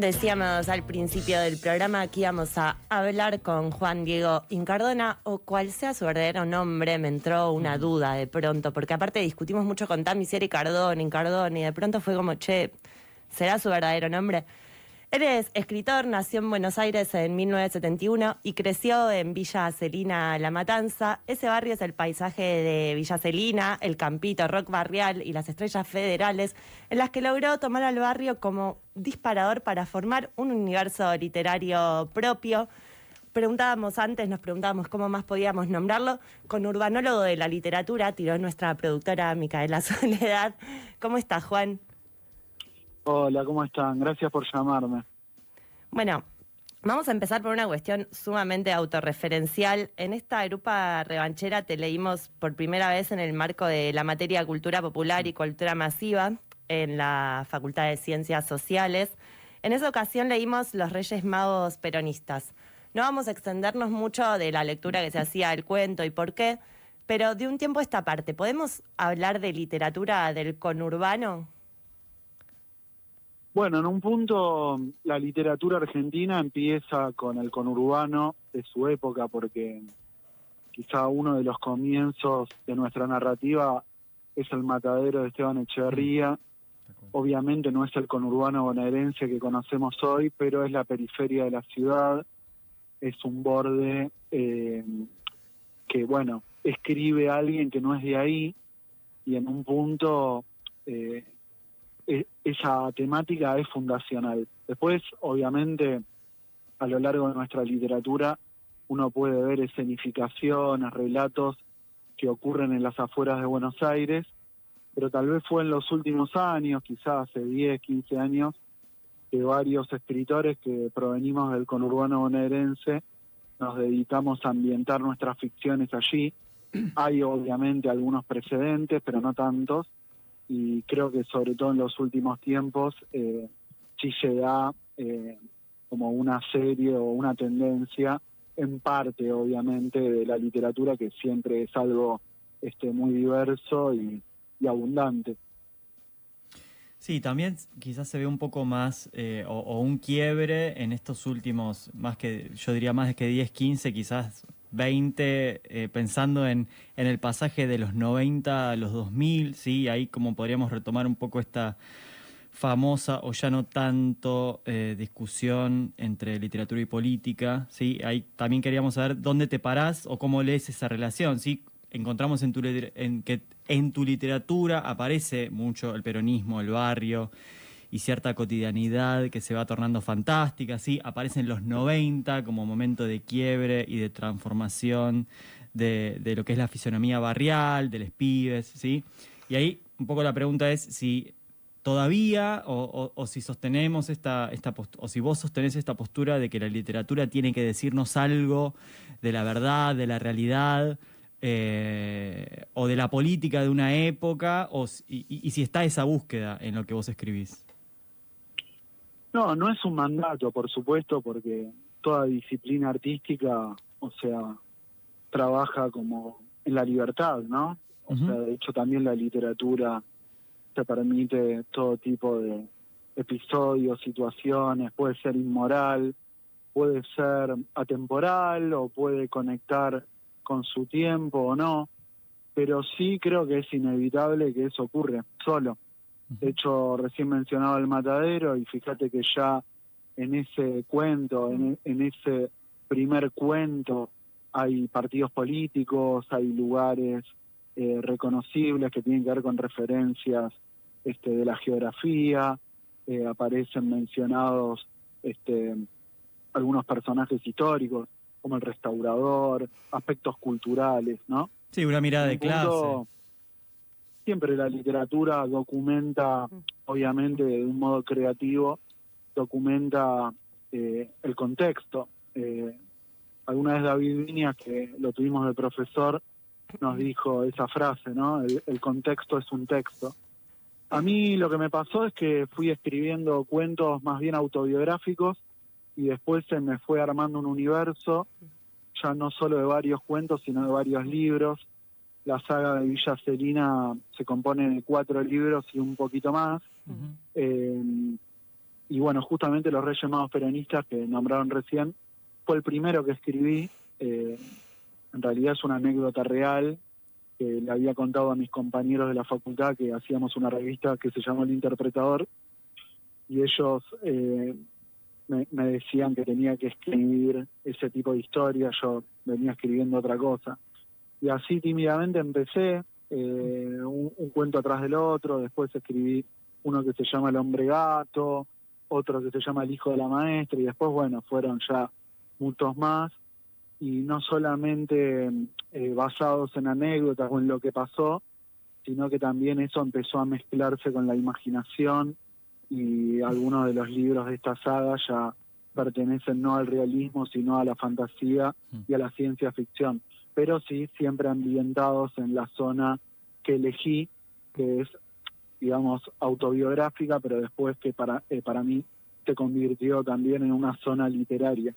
Decíamos al principio del programa que íbamos a hablar con Juan Diego Incardona, o cual sea su verdadero nombre, me entró una duda de pronto, porque aparte discutimos mucho con Tami si era Incardona, Incardona, y de pronto fue como, che, ¿será su verdadero nombre? Eres escritor, nació en Buenos Aires en 1971 y creció en Villa Celina La Matanza. Ese barrio es el paisaje de Villa Celina, el campito, rock barrial y las estrellas federales, en las que logró tomar al barrio como disparador para formar un universo literario propio. Preguntábamos antes, nos preguntábamos cómo más podíamos nombrarlo, con urbanólogo de la literatura, tiró nuestra productora Micaela Soledad. ¿Cómo estás, Juan? Hola, ¿cómo están? Gracias por llamarme. Bueno, vamos a empezar por una cuestión sumamente autorreferencial. En esta grupa revanchera te leímos por primera vez en el marco de la materia Cultura Popular y Cultura Masiva en la Facultad de Ciencias Sociales. En esa ocasión leímos Los Reyes Magos Peronistas. No vamos a extendernos mucho de la lectura que se hacía del cuento y por qué, pero de un tiempo a esta parte, ¿podemos hablar de literatura del conurbano? Bueno, en un punto la literatura argentina empieza con el conurbano de su época, porque quizá uno de los comienzos de nuestra narrativa es el matadero de Esteban Echeverría. Obviamente no es el conurbano bonaerense que conocemos hoy, pero es la periferia de la ciudad, es un borde eh, que, bueno, escribe a alguien que no es de ahí y en un punto eh, e, esa temática es fundacional. Después, obviamente, a lo largo de nuestra literatura, uno puede ver escenificaciones, relatos que ocurren en las afueras de Buenos Aires, pero tal vez fue en los últimos años, quizás hace 10, 15 años, que varios escritores que provenimos del conurbano bonaerense nos dedicamos a ambientar nuestras ficciones allí. Hay obviamente algunos precedentes, pero no tantos y creo que sobre todo en los últimos tiempos eh, sí se da eh, como una serie o una tendencia en parte obviamente de la literatura que siempre es algo este muy diverso y, abundante. Sí, también quizás se ve un poco más eh, o, o, un quiebre en estos últimos, más que yo diría más de que 10, 15, quizás 20, eh, pensando en, en, el pasaje de los 90 a los 2000, ¿sí? ahí como podríamos retomar un poco esta famosa o ya no tanto eh, discusión entre literatura y política, ¿sí? ahí también queríamos saber dónde te parás o cómo lees esa relación, ¿sí? encontramos en tu, en que en tu literatura aparece mucho el peronismo, el barrio, y cierta cotidianidad que se va tornando fantástica, ¿sí? Aparecen los 90 como momento de quiebre y de transformación de, lo que es la fisonomía barrial, de los pibes, ¿sí? Y ahí un poco la pregunta es si todavía o, si sostenemos esta, esta o si vos sostenés esta postura de que la literatura tiene que decirnos algo de la verdad, de la realidad, eh, o de la política de una época, o, y si está esa búsqueda en lo que vos escribís. No, no es un mandato, por supuesto, porque toda disciplina artística, o sea, trabaja como en la libertad, ¿no? O sea, de hecho también la literatura te permite todo tipo de episodios, situaciones, puede ser inmoral, puede ser atemporal o puede conectar con su tiempo o no, pero sí creo que es inevitable que eso ocurra solo. De hecho, recién mencionaba el matadero y fíjate que ya en ese cuento, en, ese primer cuento, hay partidos políticos, hay lugares eh, reconocibles que tienen que ver con referencias este, de la geografía, eh, aparecen mencionados este, algunos personajes históricos, como el restaurador, aspectos culturales, ¿no? Sí, una mirada de clase siempre la literatura documenta, obviamente de un modo creativo, documenta eh, el contexto. Eh, alguna vez David Viñas, que lo tuvimos de profesor, nos dijo esa frase, ¿no? El, contexto es un texto. A mí lo que me pasó es que fui escribiendo cuentos más bien autobiográficos y después se me fue armando un universo, ya no solo de varios cuentos, sino de varios libros, la saga de Villa Celina se compone de cuatro libros y un poquito más. Eh, y bueno, justamente Los Reyes Magos Peronistas que nombraron recién, fue el primero que escribí. Eh, en realidad es una anécdota real que le había contado a mis compañeros de la facultad que hacíamos una revista que se llamó El Interpretador y ellos eh, me, decían que tenía que escribir ese tipo de historia, yo venía escribiendo otra cosa. Y así tímidamente empecé, eh, un, un, cuento atrás del otro, después escribí uno que se llama El hombre gato, otro que se llama El hijo de la maestra, y después, bueno, fueron ya muchos más, y no solamente eh, basados en anécdotas o en lo que pasó, sino que también eso empezó a mezclarse con la imaginación y algunos de los libros de esta saga ya pertenecen no al realismo, sino a la fantasía mm. y a la ciencia ficción, pero sí siempre ambientados en la zona que elegí, que es digamos, autobiográfica, pero después que para, eh, para mí se convirtió también en una zona literaria.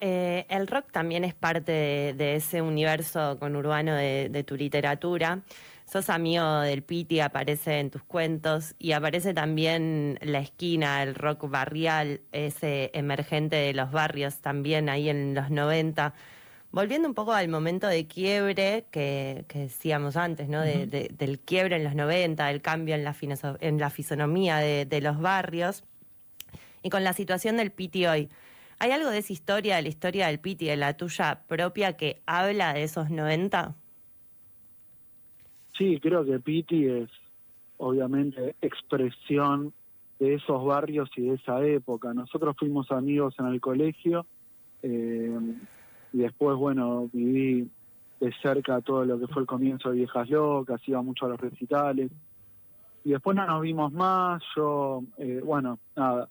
Eh, el rock también es parte de, ese universo conurbano de, de, tu literatura. Sos amigo del Piti, aparece en tus cuentos y aparece también la esquina, el rock barrial, ese emergente de los barrios también ahí en los 90. Volviendo un poco al momento de quiebre que, decíamos antes, ¿no? del quiebre en los 90, del cambio en la, en la fisonomía de, los barrios, y con la situación del Piti hoy. ¿Hay algo de esa historia, de la historia del Piti, de la tuya propia, que habla de esos 90? Sí, creo que Piti es obviamente expresión de esos barrios y de esa época. Nosotros fuimos amigos en el colegio. Eh, y después, bueno, viví de cerca todo lo que fue el comienzo de Viejas Locas, iba mucho a los recitales. Y después no nos vimos más, yo, eh, bueno, nada,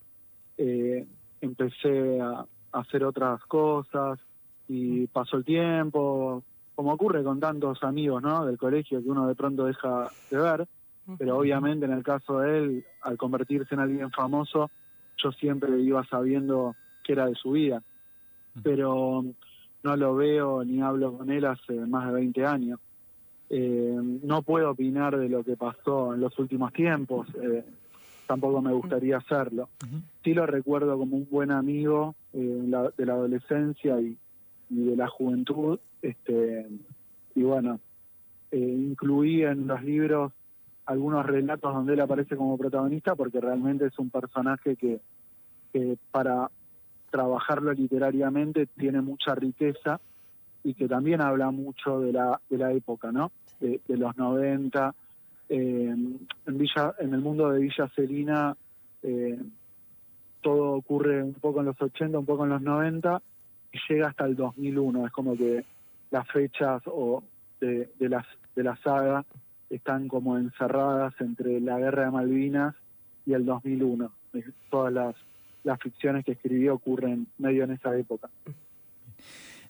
eh, empecé a, hacer otras cosas y pasó el tiempo, como ocurre con tantos amigos, ¿no? Del colegio que uno de pronto deja de ver, pero obviamente en el caso de él, al convertirse en alguien famoso, yo siempre iba sabiendo que era de su vida. Pero no lo veo ni hablo con él hace más de 20 años. Eh, no puedo opinar de lo que pasó en los últimos tiempos, eh, tampoco me gustaría hacerlo. Sí lo recuerdo como un buen amigo eh, de la adolescencia y, de la juventud, este, y bueno, incluí en los libros algunos relatos donde él aparece como protagonista porque realmente es un personaje que, que para trabajarlo literariamente tiene mucha riqueza y que también habla mucho de la, de la época, ¿no? De, los 90. Eh, en, Villa, en el mundo de Villa Celina eh, todo ocurre un poco en los 80, un poco en los 90 y llega hasta el 2001. Es como que las fechas o de, de, las, de la saga están como encerradas entre la guerra de Malvinas y el 2001. Todas las las ficciones que escribió ocurren medio en esa época.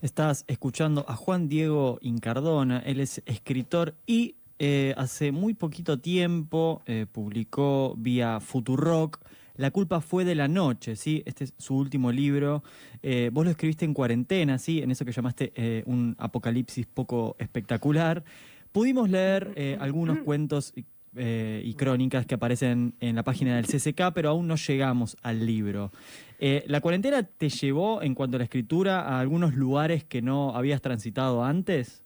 Estás escuchando a Juan Diego Incardona, él es escritor y eh, hace muy poquito tiempo eh, publicó vía Futurock La culpa fue de la noche, ¿sí? Este es su último libro. Eh, vos lo escribiste en cuarentena, ¿sí? En eso que llamaste un apocalipsis poco espectacular. Pudimos leer algunos cuentos eh, y crónicas que aparecen en la página del CCK, pero aún no llegamos al libro. Eh, ¿La cuarentena te llevó en cuanto a la escritura a algunos lugares que no habías transitado antes?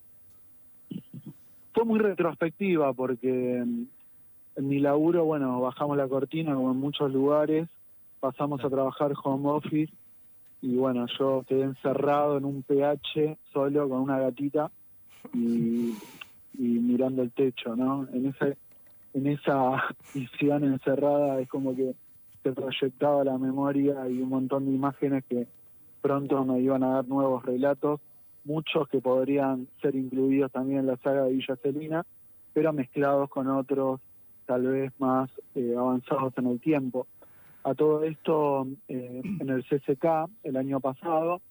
Fue muy retrospectiva porque en mi laburo, bueno, bajamos la cortina como en muchos lugares, pasamos a trabajar home office y bueno, yo quedé encerrado en un PH solo con una gatita y mirando el techo, ¿no? En ese en esa visión encerrada es como que se proyectaba la memoria y un montón de imágenes que pronto me iban a dar nuevos relatos, muchos que podrían ser incluidos también en la saga de Villa Celina, pero mezclados con otros tal vez más eh, avanzados en el tiempo. A todo esto, eh, en el CCK, el año pasado,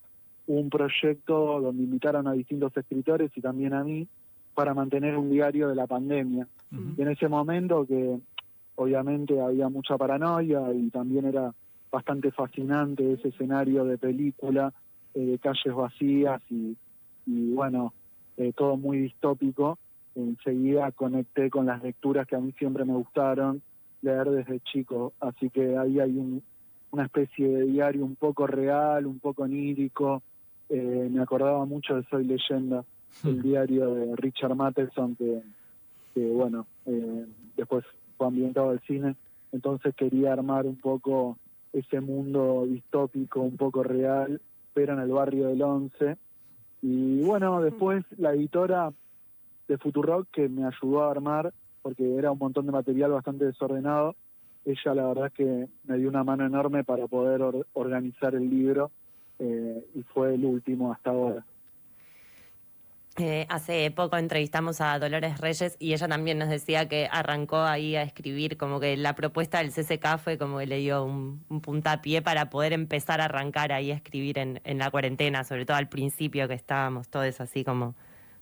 hubo un proyecto donde invitaron a distintos escritores y también a mí para mantener un diario de la pandemia. Y en ese momento que obviamente había mucha paranoia y también era bastante fascinante ese escenario de película, eh, de calles vacías y, bueno, eh, todo muy distópico, enseguida conecté con las lecturas que a mí siempre me gustaron, leer desde chico, así que ahí hay un, una especie de diario un poco real, un poco onírico. Eh, me acordaba mucho de Soy Leyenda, el diario de Richard Matheson, que, que bueno, eh, después fue ambientado al cine. Entonces quería armar un poco ese mundo distópico, un poco real, pero en el barrio del Once. Y bueno, después la editora de Futurock que me ayudó a armar, porque era un montón de material bastante desordenado, ella la verdad es que me dio una mano enorme para poder organizar el libro eh, y fue el último hasta ahora. Eh, hace poco entrevistamos a Dolores Reyes y ella también nos decía que arrancó ahí a escribir, como que la propuesta del CCK fue como que le dio un, puntapié para poder empezar a arrancar ahí a escribir en, en, la cuarentena, sobre todo al principio que estábamos todos así como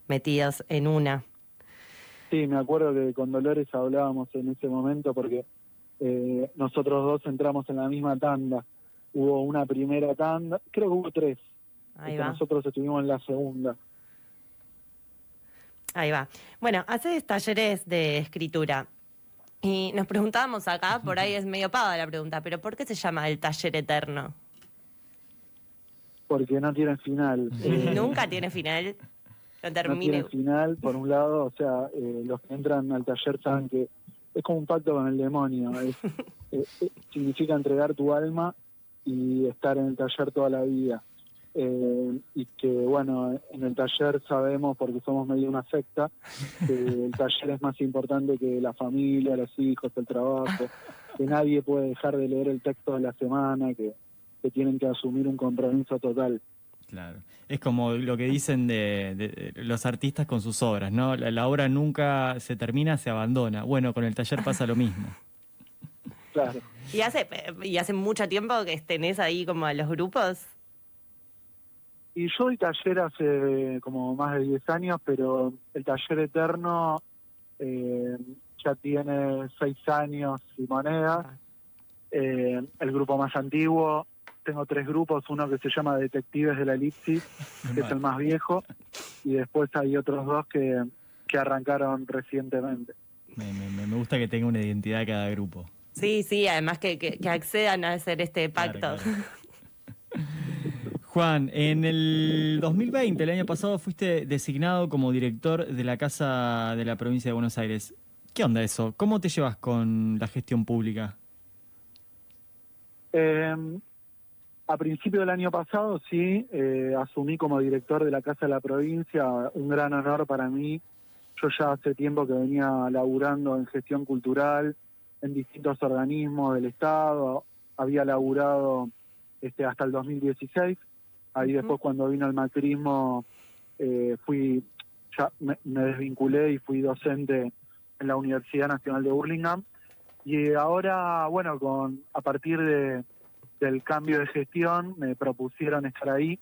metidos en una. Sí, me acuerdo que con Dolores hablábamos en ese momento porque eh, nosotros dos entramos en la misma tanda. Hubo una primera tanda, creo que hubo tres. Ahí va. Nosotros estuvimos en la segunda. Ahí va. Bueno, haces talleres de escritura. Y nos preguntábamos acá, por ahí es medio pava la pregunta, pero ¿por qué se llama el taller eterno? Porque no tiene final. Eh, Nunca tiene final. No termine. No tiene final, por un lado, o sea, eh, los que entran al taller saben que es como un pacto con el demonio. Eh, eh, significa entregar tu alma y estar en el taller toda la vida. Eh, y que, bueno, en el taller sabemos, porque somos medio una secta, que el taller es más importante que la familia, los hijos, el trabajo, que nadie puede dejar de leer el texto de la semana, que, que tienen que asumir un compromiso total. Claro. Es como lo que dicen de, los artistas con sus obras, ¿no? La, obra nunca se termina, se abandona. Bueno, con el taller pasa lo mismo. Claro. ¿Y hace, y hace mucho tiempo que tenés ahí como a los grupos? Y yo doy taller hace como más de 10 años, pero el taller eterno eh, ya tiene 6 años y monedas. Ah. Eh, el grupo más antiguo tengo tres grupos, uno que se llama Detectives de la Elipsis, que es el más viejo, y después hay otros dos que, que arrancaron recientemente. Me, gusta que tenga una identidad cada grupo. Sí, sí, además que, que, accedan a hacer este pacto. Juan, en el 2020, el año pasado, fuiste designado como director de la Casa de la Provincia de Buenos Aires. ¿Qué onda eso? ¿Cómo te llevas con la gestión pública? Eh, a principio del año pasado, sí, eh, asumí como director de la Casa de la Provincia, un gran honor para mí. Yo ya hace tiempo que venía laburando en gestión cultural, en distintos organismos del Estado, había laburado este, hasta el 2016. Ahí después cuando vino el macrismo, eh, fui, ya me, me, desvinculé y fui docente en la Universidad Nacional de Burlingame. Y ahora, bueno, con a partir de del cambio de gestión me propusieron estar ahí.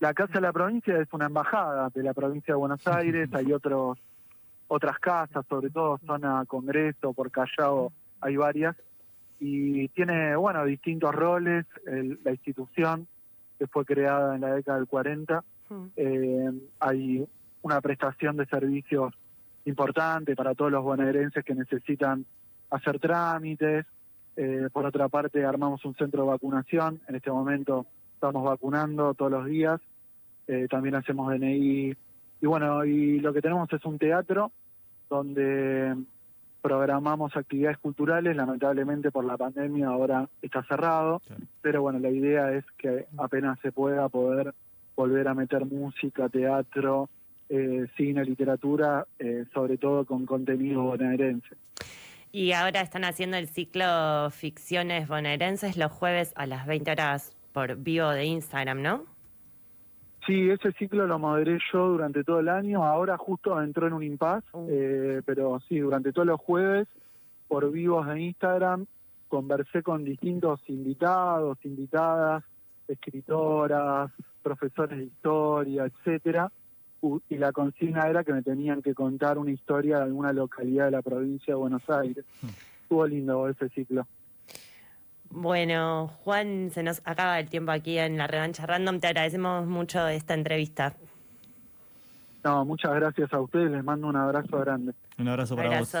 La Casa de la Provincia es una embajada de la provincia de Buenos Aires, hay otros otras casas, sobre todo zona Congreso, por Callao hay varias, y tiene, bueno, distintos roles, la institución que fue creada en la década del 40, eh, hay una prestación de servicios importante para todos los bonaerenses que necesitan hacer trámites, eh, por otra parte, armamos un centro de vacunación. En este momento estamos vacunando todos los días. Eh, también hacemos DNI. Y bueno, y lo que tenemos es un teatro donde programamos actividades culturales. Lamentablemente por la pandemia ahora está cerrado. Pero bueno, la idea es que apenas se pueda poder volver a meter música, teatro, eh, cine, literatura, sobre todo con contenido bonaerense. Y ahora están haciendo el ciclo Ficciones Bonaerenses los jueves a las 20 horas por vivo de Instagram, ¿no? Sí, ese ciclo lo moderé yo durante todo el año. Ahora justo entró en un impasse, uh. eh, pero sí, durante todos los jueves por vivos de Instagram conversé con distintos invitados, invitadas, escritoras, profesores de historia, etcétera y la consigna era que me tenían que contar una historia de alguna localidad de la provincia de Buenos Aires. Hmm. Estuvo lindo ese ciclo. Bueno, Juan, se nos acaba el tiempo aquí en la revancha random. Te agradecemos mucho esta entrevista. No, muchas gracias a ustedes. Les mando un abrazo grande. Un abrazo para vos.